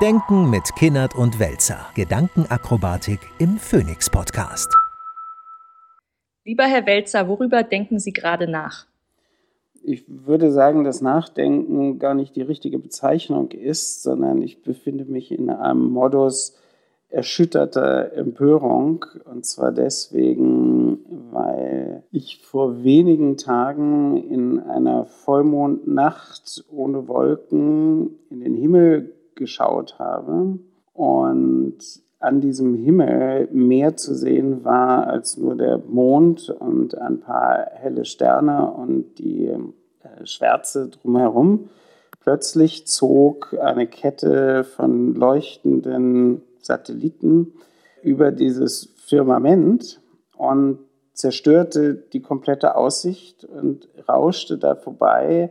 Denken mit Kinnert und Welzer. Gedankenakrobatik im Phoenix Podcast. Lieber Herr Welzer, worüber denken Sie gerade nach? Ich würde sagen, dass Nachdenken gar nicht die richtige Bezeichnung ist, sondern ich befinde mich in einem Modus erschütterter Empörung. Und zwar deswegen, weil ich vor wenigen Tagen in einer Vollmondnacht ohne Wolken in den Himmel geschaut habe und an diesem Himmel mehr zu sehen war als nur der Mond und ein paar helle Sterne und die äh, Schwärze drumherum. Plötzlich zog eine Kette von leuchtenden Satelliten über dieses Firmament und zerstörte die komplette Aussicht und rauschte da vorbei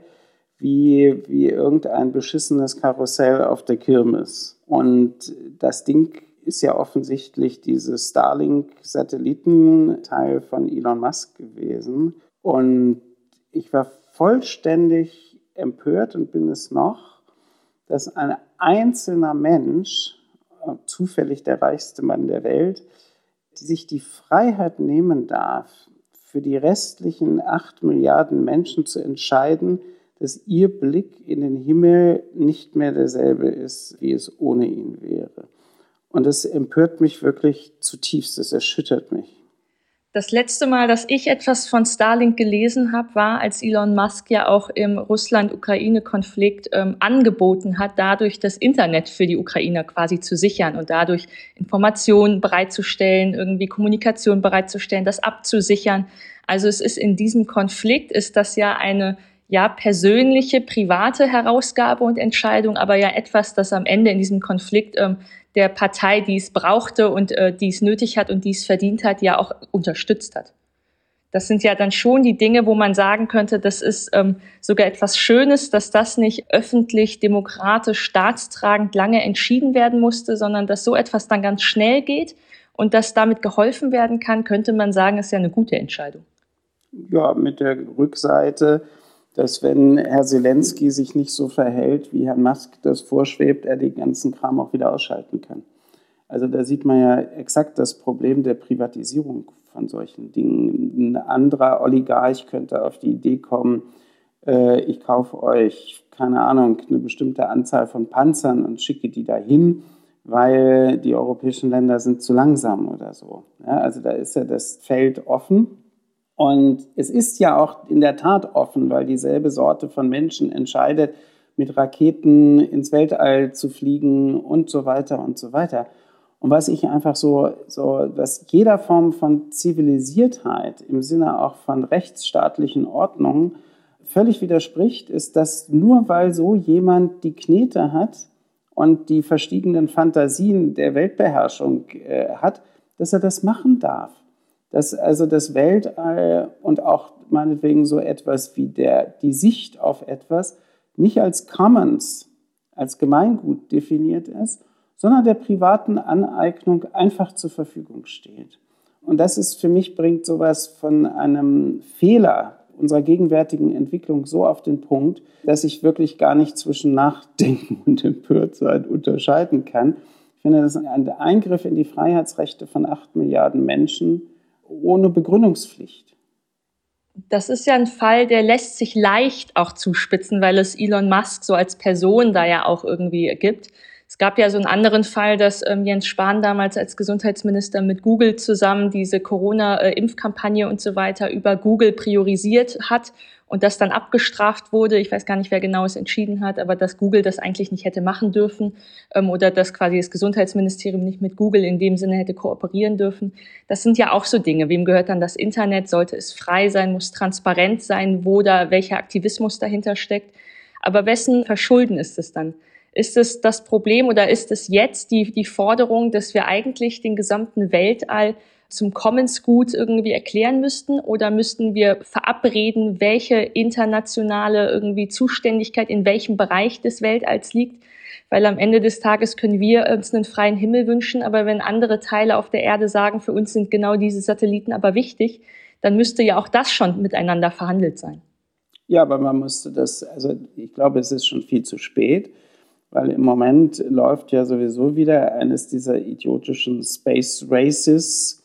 wie, wie irgendein beschissenes Karussell auf der Kirmes. Und das Ding ist ja offensichtlich dieses Starlink-Satellitenteil von Elon Musk gewesen. Und ich war vollständig empört und bin es noch, dass ein einzelner Mensch, zufällig der reichste Mann der Welt, sich die Freiheit nehmen darf, für die restlichen acht Milliarden Menschen zu entscheiden, dass ihr Blick in den Himmel nicht mehr derselbe ist, wie es ohne ihn wäre. Und das empört mich wirklich zutiefst, das erschüttert mich. Das letzte Mal, dass ich etwas von Starlink gelesen habe, war, als Elon Musk ja auch im Russland-Ukraine-Konflikt ähm, angeboten hat, dadurch das Internet für die Ukrainer quasi zu sichern und dadurch Informationen bereitzustellen, irgendwie Kommunikation bereitzustellen, das abzusichern. Also es ist in diesem Konflikt, ist das ja eine ja persönliche, private Herausgabe und Entscheidung, aber ja etwas, das am Ende in diesem Konflikt ähm, der Partei, die es brauchte und äh, die es nötig hat und die es verdient hat, ja auch unterstützt hat. Das sind ja dann schon die Dinge, wo man sagen könnte, das ist ähm, sogar etwas Schönes, dass das nicht öffentlich, demokratisch, staatstragend lange entschieden werden musste, sondern dass so etwas dann ganz schnell geht und dass damit geholfen werden kann, könnte man sagen, ist ja eine gute Entscheidung. Ja, mit der Rückseite, dass wenn Herr Zelensky sich nicht so verhält, wie Herrn Musk das vorschwebt, er den ganzen Kram auch wieder ausschalten kann. Also da sieht man ja exakt das Problem der Privatisierung von solchen Dingen. Ein anderer Oligarch könnte auf die Idee kommen, äh, ich kaufe euch, keine Ahnung, eine bestimmte Anzahl von Panzern und schicke die dahin, weil die europäischen Länder sind zu langsam oder so. Ja, also da ist ja das Feld offen. Und es ist ja auch in der Tat offen, weil dieselbe Sorte von Menschen entscheidet, mit Raketen ins Weltall zu fliegen und so weiter und so weiter. Und was ich einfach so, so, dass jeder Form von Zivilisiertheit im Sinne auch von rechtsstaatlichen Ordnungen völlig widerspricht, ist, dass nur weil so jemand die Knete hat und die verstiegenen Fantasien der Weltbeherrschung äh, hat, dass er das machen darf dass also das Weltall und auch meinetwegen so etwas wie der, die Sicht auf etwas nicht als Commons, als Gemeingut definiert ist, sondern der privaten Aneignung einfach zur Verfügung steht. Und das ist für mich, bringt sowas von einem Fehler unserer gegenwärtigen Entwicklung so auf den Punkt, dass ich wirklich gar nicht zwischen Nachdenken und Empörtsein unterscheiden kann. Ich finde, das ist ein Eingriff in die Freiheitsrechte von acht Milliarden Menschen, ohne Begründungspflicht. Das ist ja ein Fall, der lässt sich leicht auch zuspitzen, weil es Elon Musk so als Person da ja auch irgendwie gibt. Es gab ja so einen anderen Fall, dass ähm, Jens Spahn damals als Gesundheitsminister mit Google zusammen diese Corona-Impfkampagne und so weiter über Google priorisiert hat und das dann abgestraft wurde. Ich weiß gar nicht, wer genau es entschieden hat, aber dass Google das eigentlich nicht hätte machen dürfen ähm, oder dass quasi das Gesundheitsministerium nicht mit Google in dem Sinne hätte kooperieren dürfen. Das sind ja auch so Dinge. Wem gehört dann das Internet? Sollte es frei sein? Muss transparent sein, wo da welcher Aktivismus dahinter steckt? Aber wessen Verschulden ist es dann? Ist es das Problem oder ist es jetzt die, die Forderung, dass wir eigentlich den gesamten Weltall zum Commons-Gut irgendwie erklären müssten oder müssten wir verabreden, welche internationale irgendwie Zuständigkeit in welchem Bereich des Weltalls liegt? Weil am Ende des Tages können wir uns einen freien Himmel wünschen, aber wenn andere Teile auf der Erde sagen, für uns sind genau diese Satelliten aber wichtig, dann müsste ja auch das schon miteinander verhandelt sein. Ja, aber man musste das, also ich glaube, es ist schon viel zu spät. weil im Moment läuft ja sowieso wieder eines dieser idiotischen Space Races,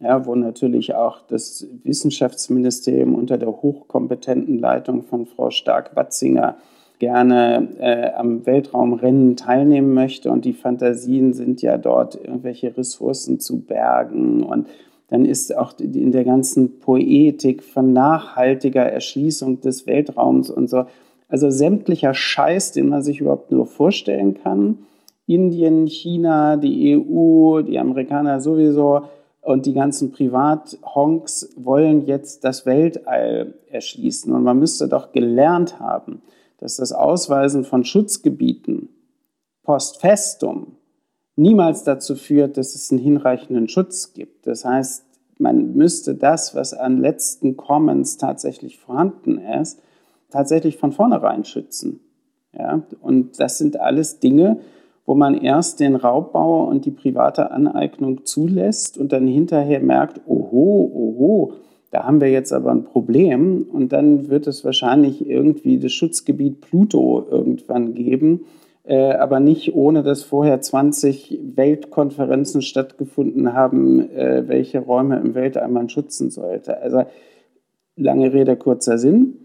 ja, wo natürlich auch das Wissenschaftsministerium unter der hochkompetenten Leitung von Frau Stark-Watzinger gerne äh, am Weltraumrennen teilnehmen möchte. Und die Fantasien sind ja dort irgendwelche Ressourcen zu bergen. Und dann ist auch in der ganzen Poetik von nachhaltiger Erschließung des Weltraums und so, also sämtlicher Scheiß, den man sich überhaupt nur vorstellen kann. Indien, China, die EU, die Amerikaner sowieso und die ganzen Privathonks wollen jetzt das Weltall erschließen. Und man müsste doch gelernt haben, dass das Ausweisen von Schutzgebieten post festum niemals dazu führt, dass es einen hinreichenden Schutz gibt. Das heißt, man müsste das, was an letzten Commons tatsächlich vorhanden ist, tatsächlich von vornherein schützen. Ja? Und das sind alles Dinge, wo man erst den Raubbau und die private Aneignung zulässt und dann hinterher merkt, oho, oho, da haben wir jetzt aber ein Problem und dann wird es wahrscheinlich irgendwie das Schutzgebiet Pluto irgendwann geben, äh, aber nicht ohne, dass vorher 20 Weltkonferenzen stattgefunden haben, äh, welche Räume im Weltall man schützen sollte. Also lange Rede, kurzer Sinn.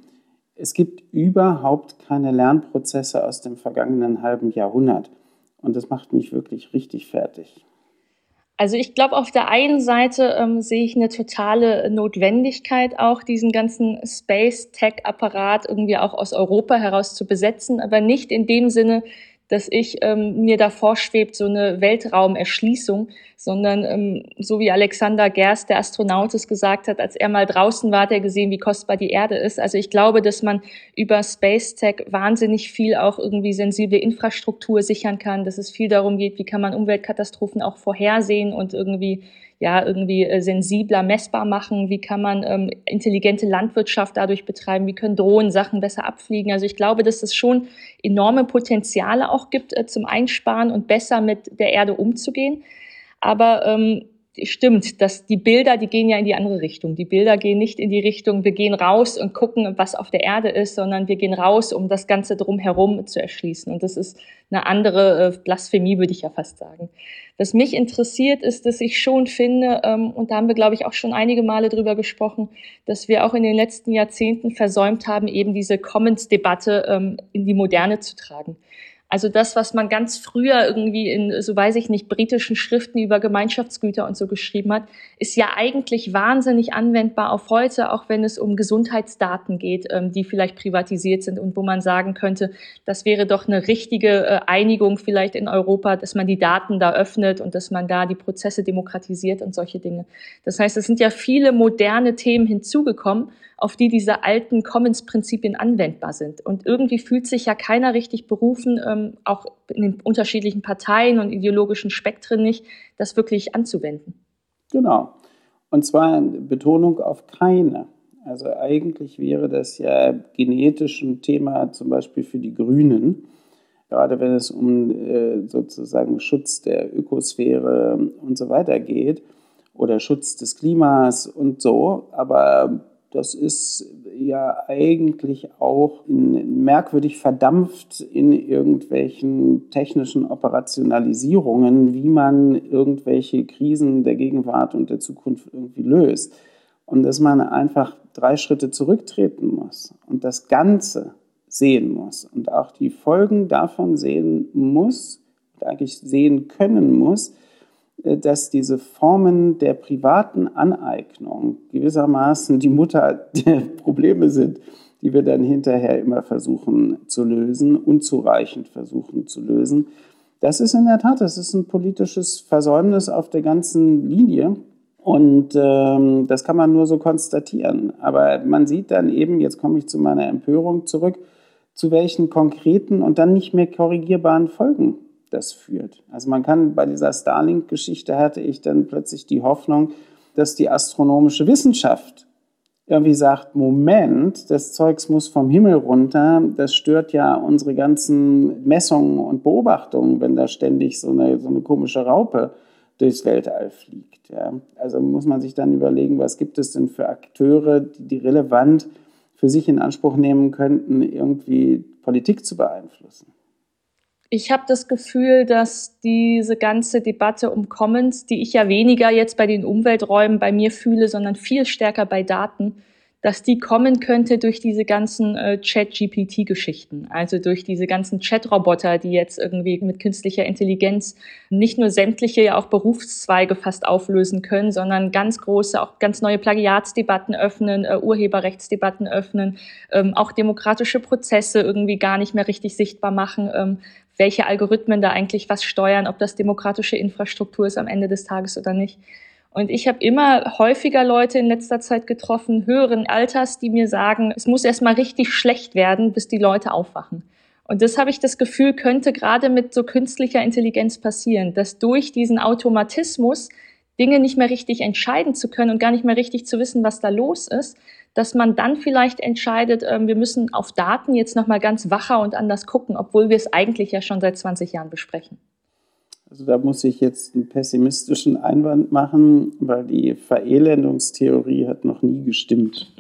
Es gibt überhaupt keine Lernprozesse aus dem vergangenen halben Jahrhundert. Und das macht mich wirklich richtig fertig. Also ich glaube, auf der einen Seite ähm, sehe ich eine totale Notwendigkeit auch, diesen ganzen Space-Tech-Apparat irgendwie auch aus Europa heraus zu besetzen, aber nicht in dem Sinne, dass ich ähm, mir davor schwebt, so eine Weltraumerschließung, sondern ähm, so wie Alexander Gerst, der Astronaut, es gesagt hat, als er mal draußen war, hat er gesehen, wie kostbar die Erde ist. Also ich glaube, dass man über Space Tech wahnsinnig viel auch irgendwie sensible Infrastruktur sichern kann, dass es viel darum geht, wie kann man Umweltkatastrophen auch vorhersehen und irgendwie ja irgendwie äh, sensibler messbar machen? Wie kann man ähm, intelligente Landwirtschaft dadurch betreiben? Wie können Drohnen Sachen besser abfliegen? Also ich glaube, dass es schon enorme Potenziale auch gibt äh, zum Einsparen und besser mit der Erde umzugehen. Aber ähm, stimmt, dass die Bilder, die gehen ja in die andere Richtung. Die Bilder gehen nicht in die Richtung, wir gehen raus und gucken, was auf der Erde ist, sondern wir gehen raus, um das Ganze drumherum zu erschließen. Und das ist eine andere äh, Blasphemie, würde ich ja fast sagen. Was mich interessiert, ist, dass ich schon finde, ähm, und da haben wir, glaube ich, auch schon einige Male drüber gesprochen, dass wir auch in den letzten Jahrzehnten versäumt haben, eben diese Commons-Debatte ähm, in die Moderne zu tragen. Also das, was man ganz früher irgendwie in, so weiß ich nicht, britischen Schriften über Gemeinschaftsgüter und so geschrieben hat, ist ja eigentlich wahnsinnig anwendbar auf heute, auch wenn es um Gesundheitsdaten geht, ähm, die vielleicht privatisiert sind und wo man sagen könnte, das wäre doch eine richtige äh, Einigung vielleicht in Europa, dass man die Daten da öffnet und dass man da die Prozesse demokratisiert und solche Dinge. Das heißt, es sind ja viele moderne Themen hinzugekommen auf die diese alten Commons-Prinzipien anwendbar sind. Und irgendwie fühlt sich ja keiner richtig berufen, ähm, auch in den unterschiedlichen Parteien und ideologischen Spektren nicht, das wirklich anzuwenden. Genau. Und zwar Betonung auf keine. Also eigentlich wäre das ja genetisch ein Thema zum Beispiel für die Grünen, gerade wenn es um äh, sozusagen Schutz der Ökosphäre und so weiter geht oder Schutz des Klimas und so. Aber das ist ja eigentlich auch in, merkwürdig verdampft in irgendwelchen technischen Operationalisierungen, wie man irgendwelche Krisen der Gegenwart und der Zukunft irgendwie löst. Und dass man einfach drei Schritte zurücktreten muss und das Ganze sehen muss und auch die Folgen davon sehen muss, eigentlich sehen können muss, dass diese Formen der privaten Aneignung gewissermaßen die Mutter der Probleme sind, die wir dann hinterher immer versuchen zu lösen, unzureichend versuchen zu lösen. Das ist in der Tat, das ist ein politisches Versäumnis auf der ganzen Linie. Und ähm, das kann man nur so konstatieren. Aber man sieht dann eben, jetzt komme ich zu meiner Empörung zurück, zu welchen konkreten und dann nicht mehr korrigierbaren Folgen das führt. Also man kann bei dieser Starlink-Geschichte hatte ich dann plötzlich die Hoffnung, dass die astronomische Wissenschaft irgendwie sagt, Moment, das Zeugs muss vom Himmel runter, das stört ja unsere ganzen Messungen und Beobachtungen, wenn da ständig so eine, so eine komische Raupe durchs Weltall fliegt. Ja. Also muss man sich dann überlegen, was gibt es denn für Akteure, die, die relevant für sich in Anspruch nehmen könnten, irgendwie Politik zu beeinflussen. Ich habe das Gefühl, dass diese ganze Debatte um Commons, die ich ja weniger jetzt bei den Umwelträumen bei mir fühle, sondern viel stärker bei Daten, dass die kommen könnte durch diese ganzen äh, Chat-GPT-Geschichten, also durch diese ganzen Chat-Roboter, die jetzt irgendwie mit künstlicher Intelligenz nicht nur sämtliche, ja auch Berufszweige fast auflösen können, sondern ganz große, auch ganz neue Plagiatsdebatten öffnen, äh, Urheberrechtsdebatten öffnen, ähm, auch demokratische Prozesse irgendwie gar nicht mehr richtig sichtbar machen, ähm, welche Algorithmen da eigentlich was steuern, ob das demokratische Infrastruktur ist am Ende des Tages oder nicht. Und ich habe immer häufiger Leute in letzter Zeit getroffen, höheren Alters, die mir sagen, es muss erstmal richtig schlecht werden, bis die Leute aufwachen. Und das habe ich das Gefühl, könnte gerade mit so künstlicher Intelligenz passieren, dass durch diesen Automatismus Dinge nicht mehr richtig entscheiden zu können und gar nicht mehr richtig zu wissen, was da los ist, dass man dann vielleicht entscheidet, ähm, wir müssen auf Daten jetzt nochmal ganz wacher und anders gucken, obwohl wir es eigentlich ja schon seit 20 Jahren besprechen. Also da muss ich jetzt einen pessimistischen Einwand machen, weil die Verelendungstheorie hat noch nie gestimmt.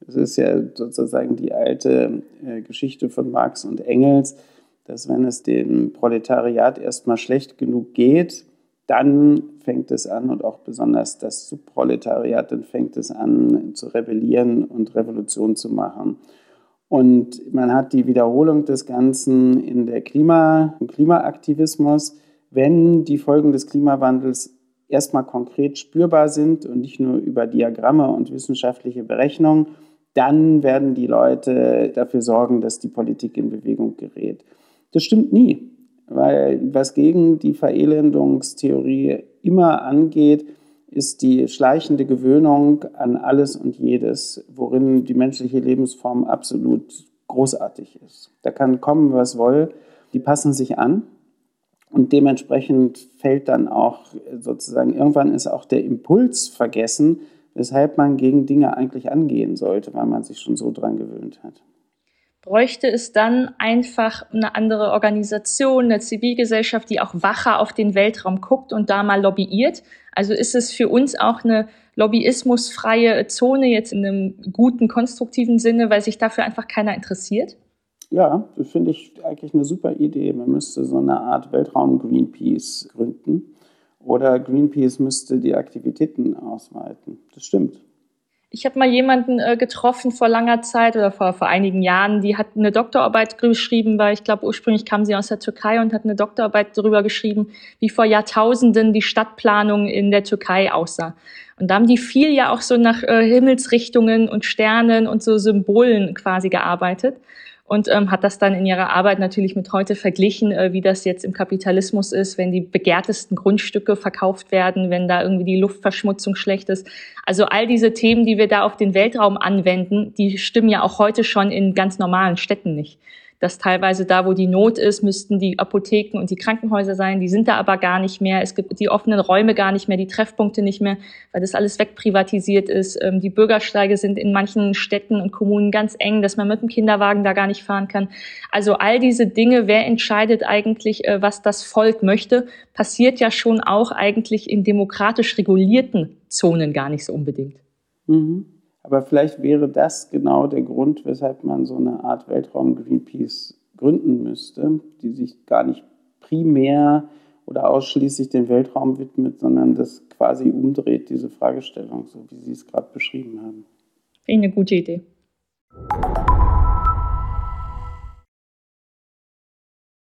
Das ist ja sozusagen die alte äh, Geschichte von Marx und Engels, dass wenn es dem Proletariat erstmal schlecht genug geht, dann fängt es an und auch besonders das Subproletariat, dann fängt es an zu rebellieren und Revolution zu machen. Und man hat die Wiederholung des Ganzen in der Klima, im Klimaaktivismus wenn die Folgen des Klimawandels erstmal konkret spürbar sind und nicht nur über Diagramme und wissenschaftliche Berechnungen, dann werden die Leute dafür sorgen, dass die Politik in Bewegung gerät. Das stimmt nie, weil was gegen die Verelendungstheorie immer angeht, ist die schleichende Gewöhnung an alles und jedes, worin die menschliche Lebensform absolut großartig ist. Da kann kommen, was woll, die passen sich an und dementsprechend fällt dann auch sozusagen, irgendwann ist auch der Impuls vergessen, weshalb man gegen Dinge eigentlich angehen sollte, weil man sich schon so dran gewöhnt hat. Bräuchte es dann einfach eine andere Organisation, eine Zivilgesellschaft, die auch wacher auf den Weltraum guckt und da mal lobbyiert? Also ist es für uns auch eine lobbyismusfreie Zone jetzt in einem guten, konstruktiven Sinne, weil sich dafür einfach keiner interessiert? Ja, das finde ich eigentlich eine super Idee. Man müsste so eine Art Weltraum-Greenpeace gründen. Oder Greenpeace müsste die Aktivitäten ausweiten. Das stimmt. Ich habe mal jemanden äh, getroffen vor langer Zeit oder vor, vor einigen Jahren, die hat eine Doktorarbeit geschrieben, weil ich glaube, ursprünglich kam sie aus der Türkei und hat eine Doktorarbeit darüber geschrieben, wie vor Jahrtausenden die Stadtplanung in der Türkei aussah. Und da haben die viel ja auch so nach äh, Himmelsrichtungen und Sternen und so Symbolen quasi gearbeitet und ähm, hat das dann in ihrer Arbeit natürlich mit heute verglichen, äh, wie das jetzt im Kapitalismus ist, wenn die begehrtesten Grundstücke verkauft werden, wenn da irgendwie die Luftverschmutzung schlecht ist. Also all diese Themen, die wir da auf den Weltraum anwenden, die stimmen ja auch heute schon in ganz normalen Städten nicht dass teilweise da, wo die Not ist, müssten die Apotheken und die Krankenhäuser sein. Die sind da aber gar nicht mehr. Es gibt die offenen Räume gar nicht mehr, die Treffpunkte nicht mehr, weil das alles wegprivatisiert ist. Ähm, die Bürgersteige sind in manchen Städten und Kommunen ganz eng, dass man mit dem Kinderwagen da gar nicht fahren kann. Also all diese Dinge, wer entscheidet eigentlich, äh, was das Volk möchte, passiert ja schon auch eigentlich in demokratisch regulierten Zonen gar nicht so unbedingt. Mhm. Aber vielleicht wäre das genau der Grund, weshalb man so eine Art Weltraum-Greenpeace gründen müsste, die sich gar nicht primär oder ausschließlich dem Weltraum widmet, sondern das quasi umdreht, diese Fragestellung, so wie Sie es gerade beschrieben haben. Finde eine gute Idee.